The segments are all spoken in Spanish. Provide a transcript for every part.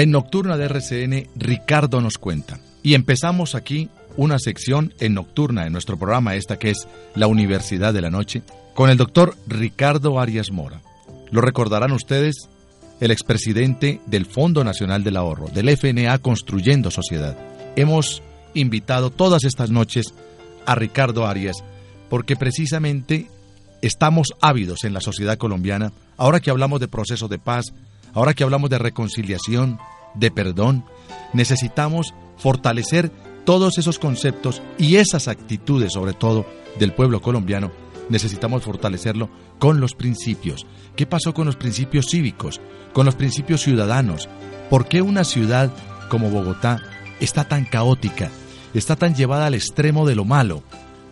En Nocturna de RCN, Ricardo nos cuenta. Y empezamos aquí una sección en Nocturna en nuestro programa, esta que es la Universidad de la Noche, con el doctor Ricardo Arias Mora. Lo recordarán ustedes, el expresidente del Fondo Nacional del Ahorro, del FNA Construyendo Sociedad. Hemos invitado todas estas noches a Ricardo Arias porque precisamente estamos ávidos en la sociedad colombiana, ahora que hablamos de proceso de paz, ahora que hablamos de reconciliación, de perdón, necesitamos fortalecer todos esos conceptos y esas actitudes, sobre todo, del pueblo colombiano, necesitamos fortalecerlo con los principios. ¿Qué pasó con los principios cívicos, con los principios ciudadanos? ¿Por qué una ciudad como Bogotá está tan caótica, está tan llevada al extremo de lo malo,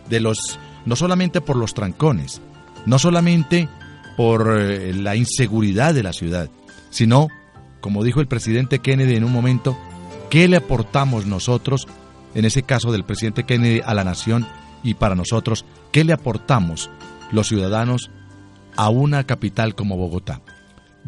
de los no solamente por los trancones, no solamente por eh, la inseguridad de la ciudad, sino, como dijo el presidente Kennedy en un momento, ¿qué le aportamos nosotros, en ese caso del presidente Kennedy, a la nación y para nosotros, qué le aportamos los ciudadanos a una capital como Bogotá?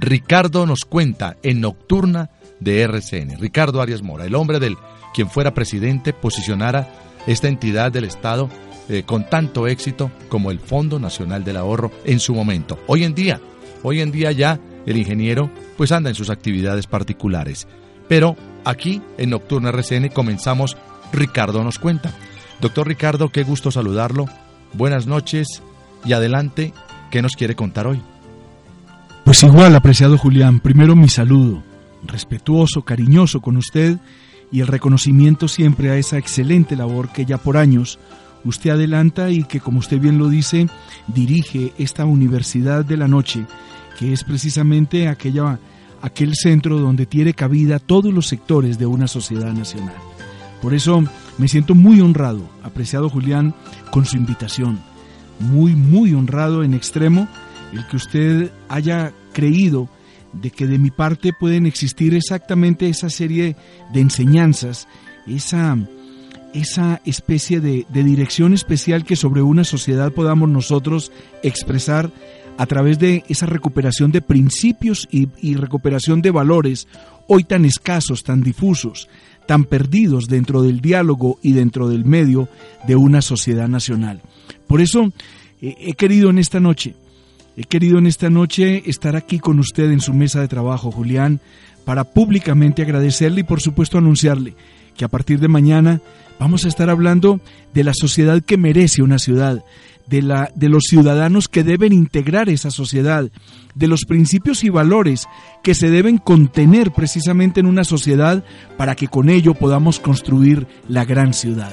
Ricardo nos cuenta en Nocturna de RCN. Ricardo Arias Mora, el hombre del quien fuera presidente, posicionara esta entidad del Estado eh, con tanto éxito como el Fondo Nacional del Ahorro en su momento. Hoy en día, hoy en día ya el ingeniero pues anda en sus actividades particulares. Pero aquí en Nocturna RCN comenzamos Ricardo nos cuenta. Doctor Ricardo, qué gusto saludarlo. Buenas noches y adelante, ¿qué nos quiere contar hoy? Pues igual, apreciado Julián, primero mi saludo, respetuoso, cariñoso con usted y el reconocimiento siempre a esa excelente labor que ya por años usted adelanta y que, como usted bien lo dice, dirige esta Universidad de la Noche que es precisamente aquella, aquel centro donde tiene cabida todos los sectores de una sociedad nacional. Por eso me siento muy honrado, apreciado Julián, con su invitación. Muy, muy honrado en extremo el que usted haya creído de que de mi parte pueden existir exactamente esa serie de enseñanzas, esa, esa especie de, dirección especial que sobre una sociedad podamos nosotros expresar a través de esa recuperación de principios y, recuperación de valores hoy tan escasos, tan difusos, tan perdidos dentro del diálogo y dentro del medio de una sociedad nacional. Por eso eh, he querido en esta noche, he querido en esta noche estar aquí con usted en su mesa de trabajo, Julián, para públicamente agradecerle y por supuesto anunciarle que a partir de mañana vamos a estar hablando de la sociedad que merece una ciudad, de, la, de los ciudadanos que deben integrar esa sociedad, de los principios y valores que se deben contener precisamente en una sociedad para que con ello podamos construir la gran ciudad.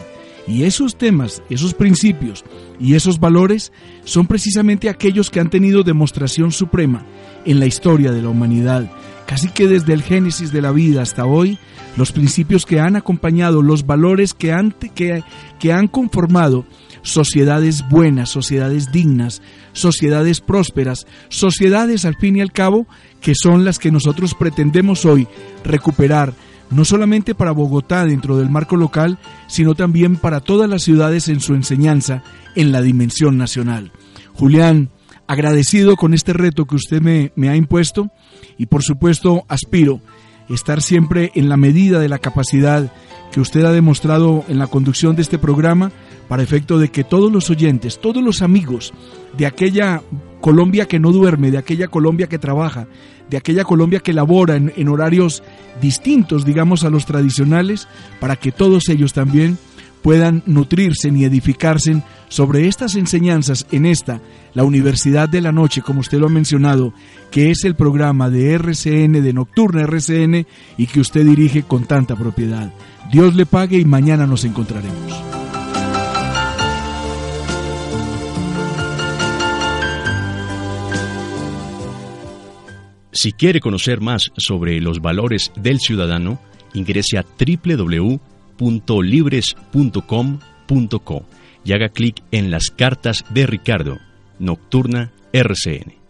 Y esos temas, esos principios y esos valores son precisamente aquellos que han tenido demostración suprema en la historia de la humanidad. Casi que desde el génesis de la vida hasta hoy, los principios que han acompañado, los valores que han, que, que han conformado sociedades buenas, sociedades dignas, sociedades prósperas, sociedades al fin y al cabo que son las que nosotros pretendemos hoy recuperar, no solamente para Bogotá dentro del marco local, sino también para todas las ciudades en su enseñanza en la dimensión nacional. Julián, agradecido con este reto que usted me, ha impuesto y por supuesto aspiro estar siempre en la medida de la capacidad que usted ha demostrado en la conducción de este programa para efecto de que todos los oyentes, todos los amigos de aquella Colombia que no duerme, de aquella Colombia que trabaja, de aquella Colombia que labora en, horarios distintos, digamos, a los tradicionales, para que todos ellos también puedan nutrirse y edificarse sobre estas enseñanzas en esta, la Universidad de la Noche, como usted lo ha mencionado, que es el programa de RCN, de Nocturna RCN, y que usted dirige con tanta propiedad. Dios le pague y mañana nos encontraremos. Si quiere conocer más sobre los valores del ciudadano, ingrese a www.libres.com.co y haga clic en las cartas de Ricardo, Nocturna RCN.